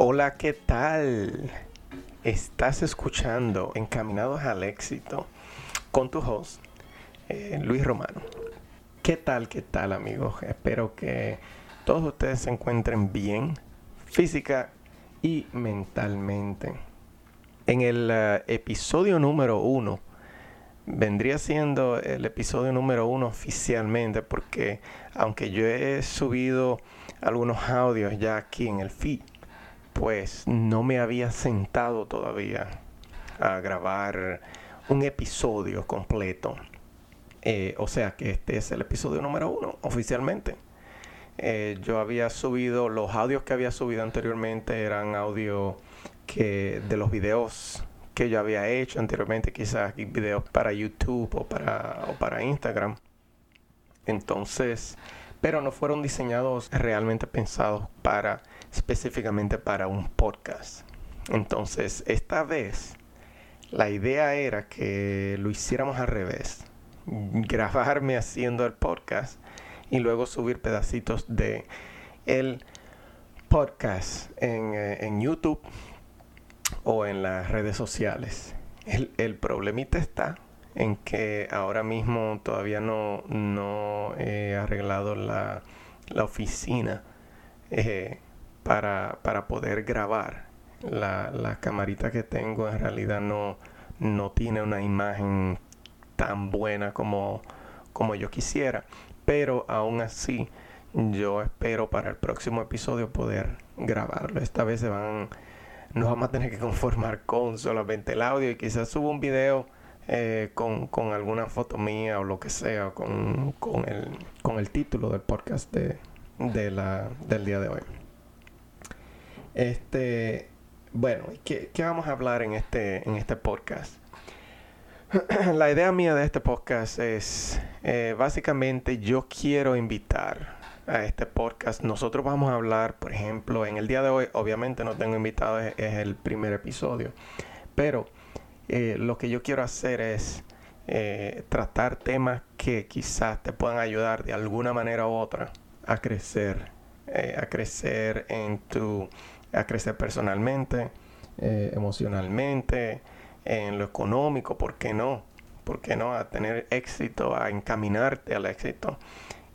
Hola, ¿qué tal? Estás escuchando Encaminados al Éxito con tu host, eh, Luis Romano. ¿Qué tal, qué tal amigos? Espero que todos ustedes se encuentren bien física y mentalmente. En el eh, episodio número uno, vendría siendo el episodio número uno oficialmente porque aunque yo he subido algunos audios ya aquí en el feed, pues no me había sentado todavía a grabar un episodio completo. Eh, o sea que este es el episodio número uno oficialmente. Eh, yo había subido, los audios que había subido anteriormente eran audio que de los videos que yo había hecho anteriormente, quizás videos para YouTube o para Instagram. Entonces, pero no fueron diseñados realmente pensados para específicamente para un podcast. Entonces, esta vez la idea era que lo hiciéramos al revés. Grabarme haciendo el podcast y luego subir pedacitos de el podcast en, eh, en YouTube o en las redes sociales. El, el, problemita está en que ahora mismo todavía no, no he arreglado la, la oficina eh, para, para, poder grabar. La, la, camarita que tengo en realidad no, no tiene una imagen tan buena como, como yo quisiera. Pero aún así yo espero para el próximo episodio poder grabarlo. Esta vez se van nos vamos a tener que conformar con solamente el audio y quizás subo un video eh, con, alguna foto mía o lo que sea, con, con, el, con el título del podcast de, de la, del día de hoy. Este, bueno, ¿qué, ¿qué, vamos a hablar en este, en este podcast? la idea mía de este podcast es, eh, básicamente yo quiero invitar a este podcast. Nosotros vamos a hablar, por ejemplo, en el día de hoy, obviamente no tengo invitados, es, el primer episodio, pero eh, lo que yo quiero hacer es eh, tratar temas que quizás te puedan ayudar de alguna manera u otra a crecer, eh, a crecer en tu, a crecer personalmente, emocionalmente, en lo económico, ¿por qué no? ¿Por qué no? A tener éxito, a encaminarte al éxito,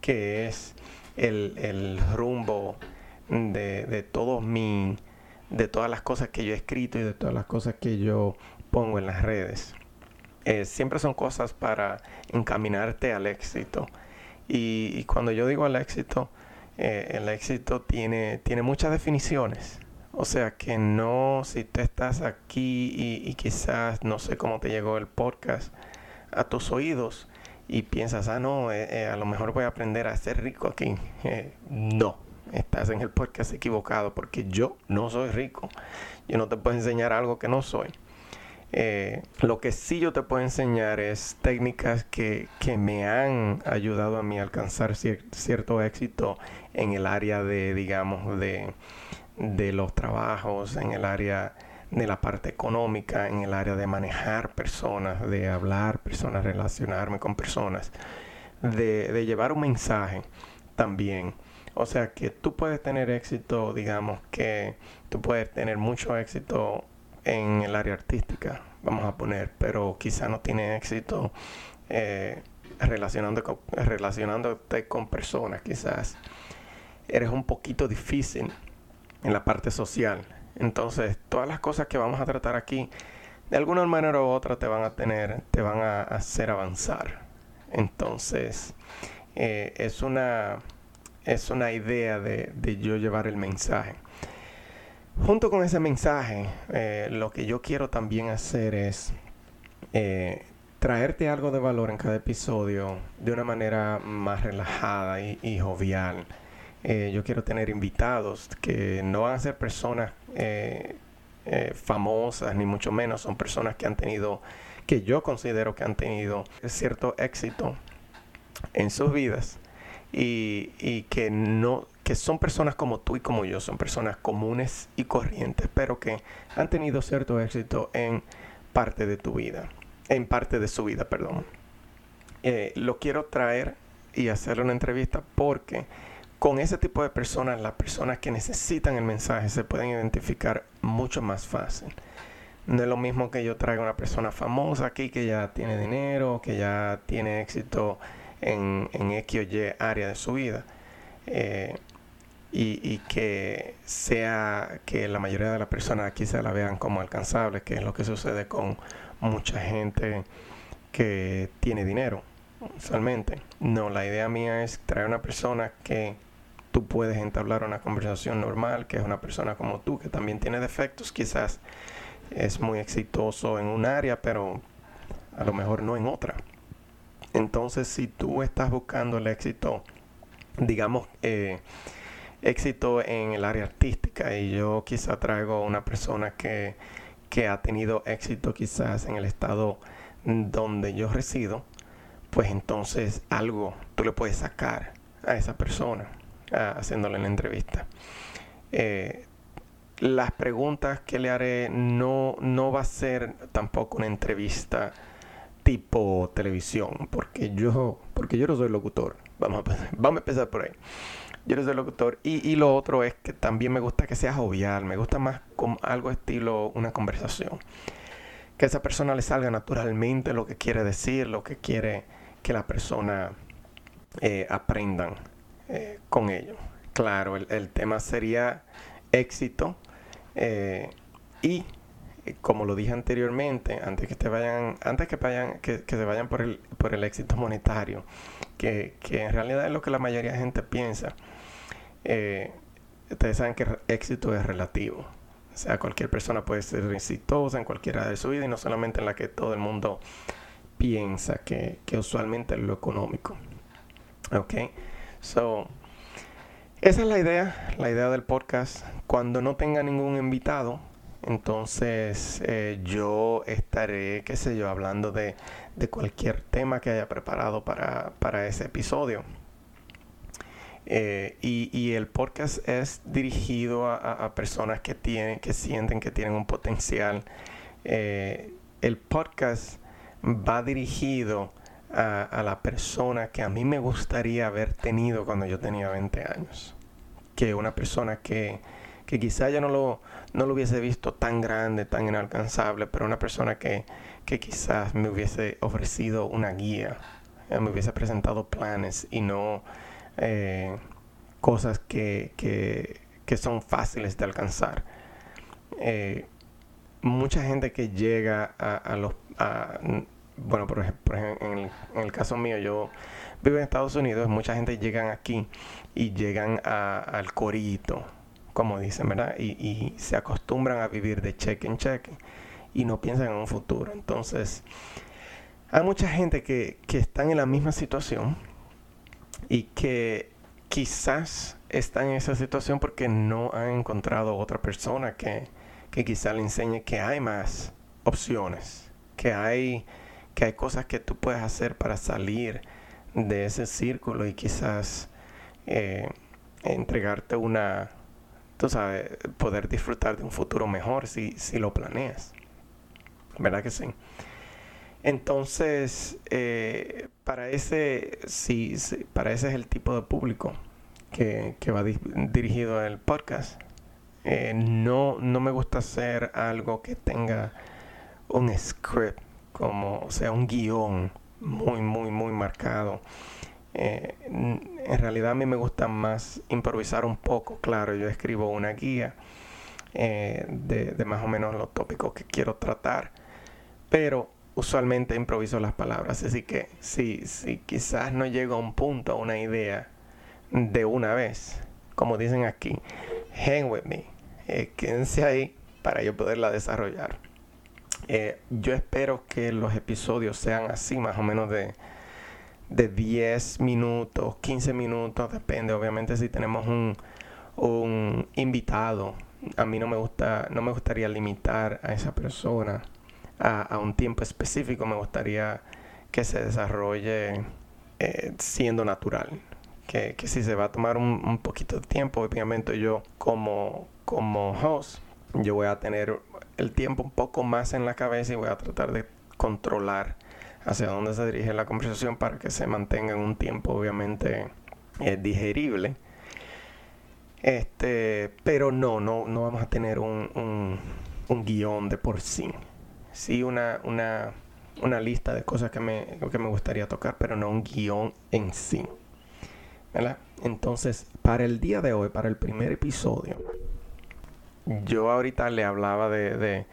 que es el, rumbo de, de todos mi, de todas las cosas que yo he escrito y de todas las cosas que yo pongo en las redes. Eh, siempre son cosas para encaminarte al éxito. Y, cuando yo digo al éxito, eh, el éxito tiene, tiene muchas definiciones. O sea que no, si tú estás aquí y, y quizás no sé cómo te llegó el podcast a tus oídos, y piensas, ah, no, eh, eh, a lo mejor voy a aprender a ser rico aquí. No, estás en el podcast equivocado porque yo no soy rico. Yo no te puedo enseñar algo que no soy. Lo que sí yo te puedo enseñar es técnicas que, que me han ayudado a mí a alcanzar cierto éxito en el área de, digamos, de, de los trabajos, en el área de la parte económica, en el área de manejar personas, de hablar personas, relacionarme con personas, de, llevar un mensaje también. O sea que tú puedes tener éxito, digamos que tú puedes tener mucho éxito en el área artística, vamos a poner, pero quizá no tiene éxito eh, relacionando relacionándote con personas, quizás eres un poquito difícil en la parte social entonces, todas las cosas que vamos a tratar aquí, de alguna manera u otra te van a tener, te van a hacer avanzar. Entonces, eh, es, una, es una idea de, yo llevar el mensaje. Junto con ese mensaje, eh, lo que yo quiero también hacer es eh, traerte algo de valor en cada episodio de una manera más relajada y jovial. Eh, yo quiero tener invitados que no van a ser personas famosas, ni mucho menos, son personas que han tenido, que yo considero que han tenido cierto éxito en sus vidas y que no que son personas como tú y como yo, son personas comunes y corrientes, pero que han tenido cierto éxito en parte de tu vida, en parte de su vida, perdón. lo quiero traer y hacer una entrevista porque con ese tipo de personas, las personas que necesitan el mensaje se pueden identificar mucho más fácil. No es lo mismo que yo traiga una persona famosa aquí que ya tiene dinero, que ya tiene éxito en, en X o Y área de su vida. Eh, y, que sea que la mayoría de las personas aquí se la vean como alcanzable, que es lo que sucede con mucha gente que tiene dinero usualmente. No, la idea mía es traer una persona que tú puedes entablar una conversación normal, que es una persona como tú, que también tiene defectos, quizás es muy exitoso en un área, pero a lo mejor no en otra. Entonces, si tú estás buscando el éxito, digamos, eh, éxito en el área artística, y yo quizá traigo una persona que, que ha tenido éxito quizás en el estado donde yo resido, pues entonces algo tú le puedes sacar a esa persona haciéndole la entrevista. Eh, las preguntas que le haré no, no va a ser tampoco una entrevista tipo televisión, porque yo, porque yo no soy locutor. Vamos vamos a empezar por ahí. Yo no soy locutor. Y, y, lo otro es que también me gusta que sea jovial, me gusta más como algo estilo una conversación. Que a esa persona le salga naturalmente lo que quiere decir, lo que quiere que la persona eh, aprendan eh, con ello. Claro, el, tema sería éxito eh, y como lo dije anteriormente, antes que te vayan, antes que vayan, que, se vayan por el, por el éxito monetario, que, en realidad es lo que la mayoría de gente piensa. Ustedes saben que éxito es relativo. O sea, cualquier persona puede ser exitosa en cualquiera de su vida y no solamente en la que todo el mundo piensa que, usualmente es lo económico. Ok, so esa es la idea, la idea del podcast. Cuando no tenga ningún invitado, entonces eh, yo estaré, qué sé yo, hablando de, cualquier tema que haya preparado para, ese episodio. Eh, y, el podcast es dirigido a, personas que tienen, que sienten que tienen un potencial. Eh, el podcast va dirigido a, la persona que a mí me gustaría haber tenido cuando yo tenía 20 años. Que una persona que, que quizá yo no lo, no lo hubiese visto tan grande, tan inalcanzable, pero una persona que, que quizás me hubiese ofrecido una guía, eh, me hubiese presentado planes y no eh, cosas que, que, que, son fáciles de alcanzar. Eh, mucha gente que llega a, los... bueno, por ejemplo, en el, caso mío, yo vivo en Estados Unidos, mucha gente llegan aquí y llegan al corito, como dicen, ¿verdad? Y, se acostumbran a vivir de cheque en cheque y no piensan en un futuro. Entonces, hay mucha gente que, que están en la misma situación y que quizás están en esa situación porque no han encontrado otra persona que, que quizá le enseñe que hay más opciones, que hay, que hay cosas que tú puedes hacer para salir de ese círculo y quizás eh, entregarte una, tú sabes, poder disfrutar de un futuro mejor si, si lo planeas. ¿Verdad que sí? Entonces, eh, para, ese, sí, para ese es el tipo de público que, va dirigido el podcast. Eh, no, no me gusta hacer algo que tenga un script, como, sea, un guion muy, muy, muy marcado. Eh, en realidad a mí me gusta más improvisar un poco, claro, yo escribo una guía eh, de, más o menos los tópicos que quiero tratar, pero usualmente improviso las palabras, así que si, si quizás no llego a un punto, a una idea de una vez, como dicen aquí, hang with me, eh, quédense ahí para yo poderla desarrollar. Eh, yo espero que los episodios sean así, más o menos de, de 10 minutos, 15 minutos, depende. Obviamente si tenemos un, un invitado, a mí no me gusta, no me gustaría limitar a esa persona a, un tiempo específico, me gustaría que se desarrolle eh, siendo natural. Que, que, si se va a tomar un, un poquito de tiempo, obviamente yo como, como host, yo voy a tener el tiempo un poco más en la cabeza y voy a tratar de controlar hacia dónde se dirige la conversación para que se mantenga en un tiempo obviamente eh, digerible Este, pero no, no, no vamos a tener un, un, guion de por sí. Sí, una, una, una lista de cosas que me, que me gustaría tocar, pero no un guion en sí. Entonces, para el día de hoy, para el primer episodio, yo ahorita le hablaba de,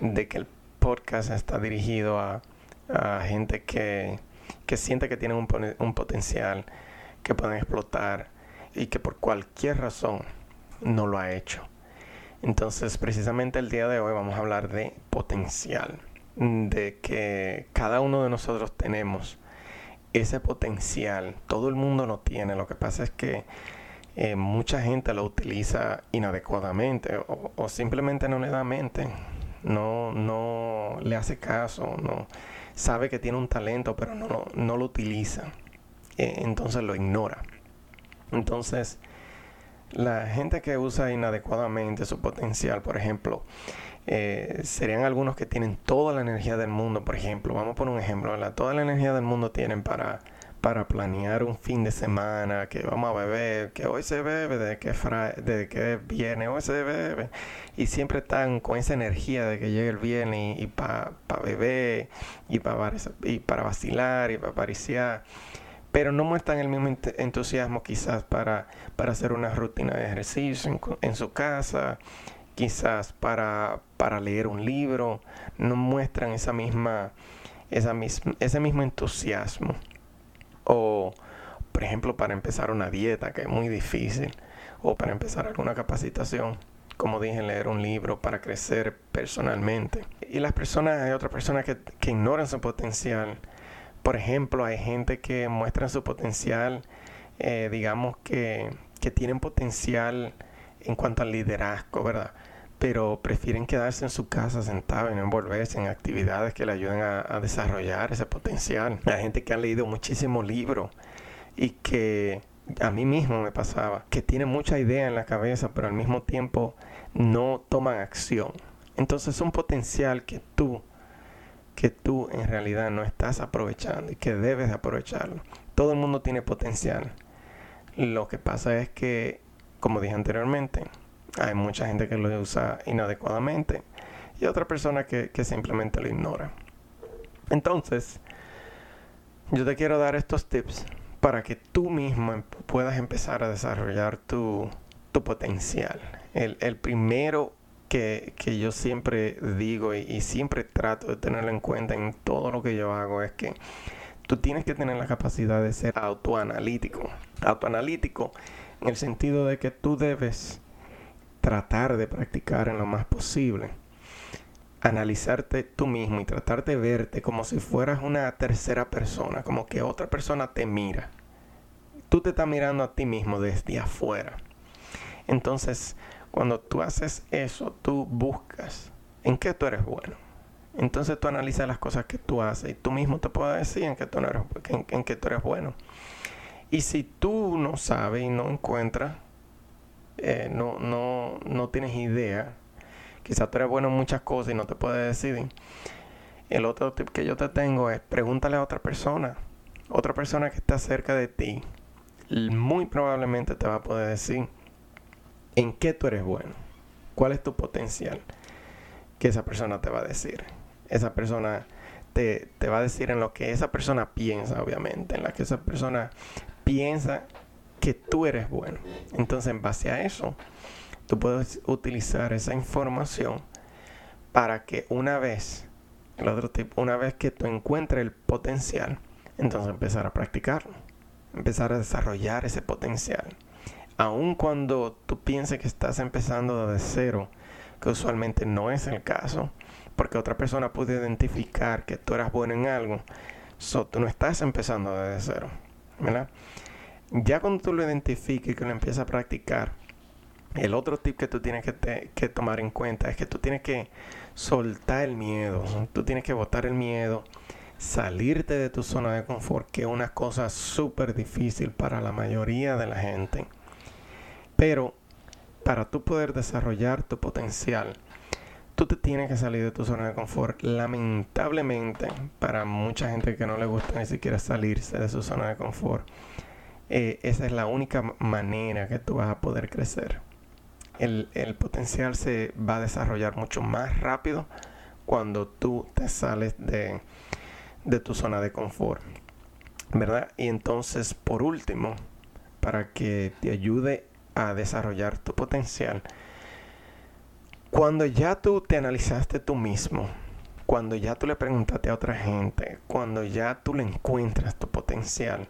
de, que el podcast está dirigido a, a gente que, que, siente que tienen un, un potencial que pueden explotar y que por cualquier razón no lo ha hecho. Entonces, precisamente el día de hoy vamos a hablar de potencial, de que cada uno de nosotros tenemos ese potencial. Todo el mundo lo tiene. Lo que pasa es que eh, mucha gente lo utiliza inadecuadamente o, simplemente no le da mente. No, no le hace caso, no sabe que tiene un talento, pero no, lo utiliza. Eh, entonces lo ignora. Entonces, la gente que usa inadecuadamente su potencial, por ejemplo, eh, serían algunos que tienen toda la energía del mundo, por ejemplo, vamos por un ejemplo, toda la energía del mundo tienen para, para planear un fin de semana, que vamos a beber, que hoy se bebe, de que, de que viene, hoy se bebe, y siempre están con esa energía de que llegue el viernes y, para beber, y para y para vacilar, y para pariciar pero no muestran el mismo entusiasmo quizás para, para hacer una rutina de ejercicio en, su casa, quizás para, para, leer un libro, no muestran esa misma, esa ese mismo entusiasmo. O, por ejemplo, para empezar una dieta, que es muy difícil, o para empezar alguna capacitación, como dije, leer un libro para crecer personalmente. Y las personas, hay otras personas que, que ignoran su potencial por ejemplo, hay gente que muestra su potencial, eh, digamos que, que tienen potencial en cuanto al liderazgo, ¿verdad? Pero prefieren quedarse en su casa sentado y no envolverse en actividades que le ayuden a, desarrollar ese potencial. Hay gente que ha leído muchísimos libros y que a mí mismo me pasaba, que tiene mucha idea en la cabeza, pero al mismo tiempo no toman acción. Entonces es un potencial que tú que tú en realidad no estás aprovechando y que debes de aprovecharlo. Todo el mundo tiene potencial. Lo que pasa es que, como dije anteriormente, hay mucha gente que lo usa inadecuadamente y otra persona que, simplemente lo ignora. Entonces, yo te quiero dar estos tips para que tú mismo em, puedas empezar a desarrollar tu, potencial. El, el primero que, yo siempre digo y, siempre trato de tenerlo en cuenta en todo lo que yo hago es que tú tienes que tener la capacidad de ser autoanalítico. Autoanalítico en el sentido de que tú debes tratar de practicar en lo más posible. Analizarte tú mismo y tratar de verte como si fueras una tercera persona, como que otra persona te mira. Tú te estás mirando a ti mismo desde afuera. Entonces, cuando tú haces eso, tú buscas en qué tú eres bueno. Entonces tú analizas las cosas que tú haces y tú mismo te puedes decir en qué tú, eres, en, tú eres bueno. Y si tú no sabes y no encuentras, eh, no, no, no tienes idea, quizás tú eres bueno en muchas cosas y no te puedes decidir. El otro tip que yo te tengo es pregúntale a otra persona, otra persona que está cerca de ti, muy probablemente te va a poder decir en qué tú eres bueno, cuál es tu potencial, que esa persona te va a decir. Esa persona te, va a decir en lo que esa persona piensa, obviamente, en la que esa persona piensa que tú eres bueno. Entonces, en base a eso, tú puedes utilizar esa información para que una vez, el otro una vez que tú encuentres el potencial, entonces empezar a practicarlo, empezar a desarrollar ese potencial aun cuando tú pienses que estás empezando de cero, que usualmente no es el caso, porque otra persona puede identificar que tú eras bueno en algo, so, tú no estás empezando desde cero, ¿verdad? Ya cuando tú lo identifiques y que lo empiezas a practicar, el otro tip que tú tienes que, que tomar en cuenta es que tú tienes que soltar el miedo, tú tienes que botar el miedo, salirte de tu zona de confort, que es una cosa súper difícil para la mayoría de la gente. Pero para tú poder desarrollar tu potencial, tú te tienes que salir de tu zona de confort. Lamentablemente, para mucha gente que no le gusta ni siquiera salirse de su zona de confort, eh, esa es la única manera que tú vas a poder crecer. El, potencial se va a desarrollar mucho más rápido cuando tú te sales de, de tu zona de confort. ¿Verdad? Y entonces, por último, para que te ayude a desarrollar tu potencial, cuando ya tú te analizaste tú mismo, cuando ya tú le preguntaste a otra gente, cuando ya tú le encuentras tu potencial,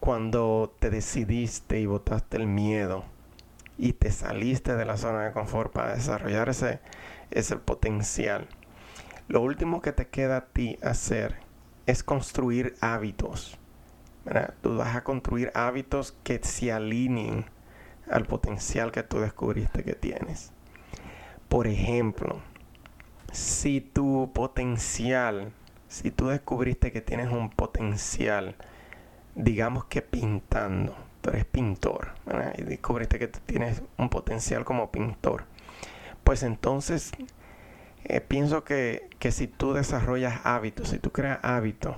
cuando te decidiste y botaste el miedo y te saliste de la zona de confort para desarrollar ese, potencial, lo último que te queda a ti hacer es construir hábitos. Tú vas a construir hábitos que se alineen al potencial que tú descubriste que tienes. Por ejemplo, si tu potencial, si tú descubriste que tienes un potencial, digamos que pintando, tú eres pintor, y descubriste que tienes un potencial como pintor, pues entonces eh, pienso que, que si tú desarrollas hábitos, si tú creas hábitos,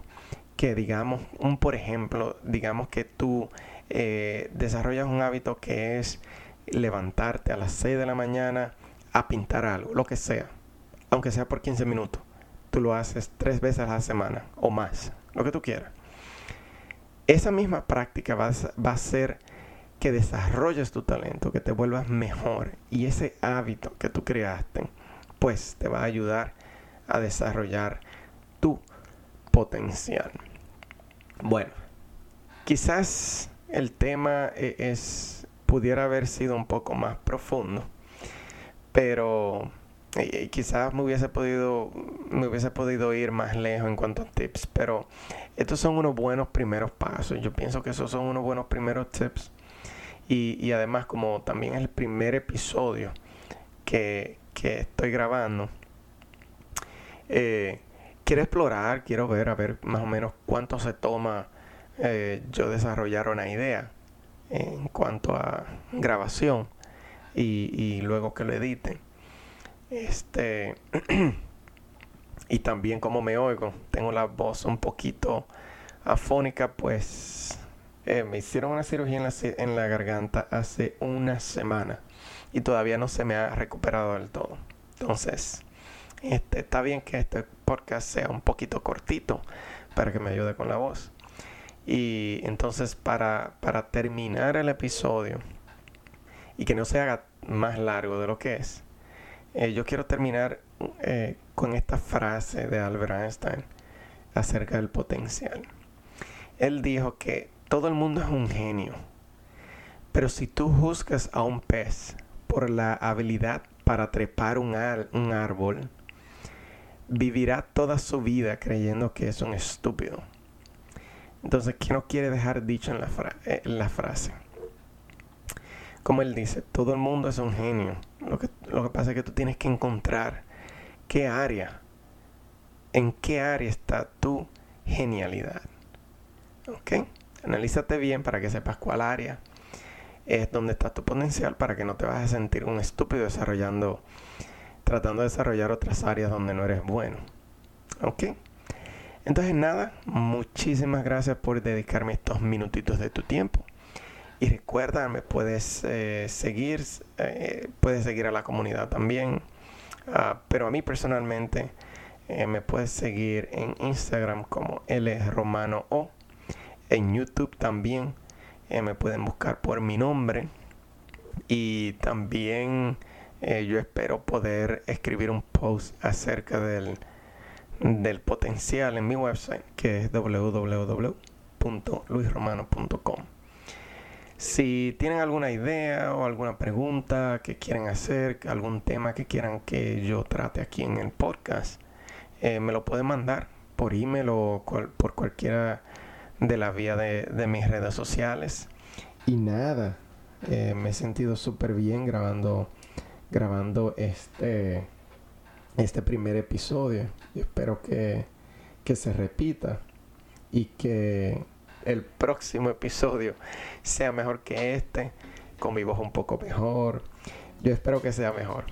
que digamos, un por ejemplo, digamos que tú eh, desarrollas un hábito que es levantarte a las 6 de la mañana, a pintar algo, lo que sea, aunque sea por 15 minutos. Tú lo haces tres veces a la semana o más, lo que tú quieras. Esa misma práctica va a, va a hacer que desarrolles tu talento, que te vuelvas mejor y ese hábito que tú creaste, pues te va a ayudar a desarrollar tu potencial. Bueno, quizás el tema e, es pudiera haber sido un poco más profundo pero quizás me hubiese podido me hubiese podido ir más lejos en cuanto a tips pero estos son unos buenos primeros pasos. Yo pienso que esos son unos buenos primeros tips. Y, además como también es el primer episodio que, estoy grabando eh, quiero explorar quiero ver a ver más o menos cuánto se toma eh, yo desarrollar una idea en cuanto a grabación y, luego que lo editen. Este, y también como me oigo, tengo la voz un poquito afónica, pues eh, me hicieron una cirugía en la, en la garganta hace una semana y todavía no se me ha recuperado del todo. Entonces, este, está bien que este podcast sea un poquito cortito para que me ayude con la voz. Y entonces para, para terminar el episodio, y que no se haga más largo de lo que es, eh, yo quiero terminar eh, con esta frase de Albert Einstein acerca del potencial. Él dijo que todo el mundo es un genio, pero si tú juzgas a un pez por la habilidad para trepar un, un árbol, vivirá toda su vida creyendo que es un estúpido. Entonces, ¿qué no quiere dejar dicho en la, eh, en la frase? como él dice, todo el mundo es un genio. Lo que, lo que pasa es que tú tienes que encontrar qué área, en qué área está tu genialidad. ¿Ok? Analízate bien para que sepas cuál área es donde está tu potencial para que no te vayas a sentir un estúpido desarrollando, tratando de desarrollar otras áreas donde no eres bueno. ¿Ok? Entonces nada, muchísimas gracias por dedicarme estos minutitos de tu tiempo. Y recuerda, me puedes eh, seguir, eh, puedes seguir a la comunidad también. Ah, pero a mí personalmente eh, me puedes seguir en Instagram como L Romano O. En YouTube también me pueden buscar por mi nombre. Y también yo espero poder escribir un post acerca del, del potencial en mi website que es www.luisromano.com. Si tienen alguna idea o alguna pregunta que quieran hacer, algún tema que quieran que yo trate aquí en el podcast, eh, me lo pueden mandar por email o por cualquiera de la vía de, mis redes sociales. Y nada, eh, me he sentido súper bien grabando, grabando este, este primer episodio. Espero que, que se repita y que el próximo episodio sea mejor que este, con mi voz un poco mejor. Yo espero que sea mejor.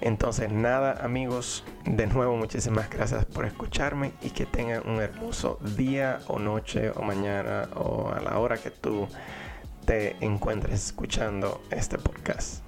Entonces nada amigos, de nuevo muchísimas gracias por escucharme y que tengan un hermoso día o noche o mañana o a la hora que tú te encuentres escuchando este podcast.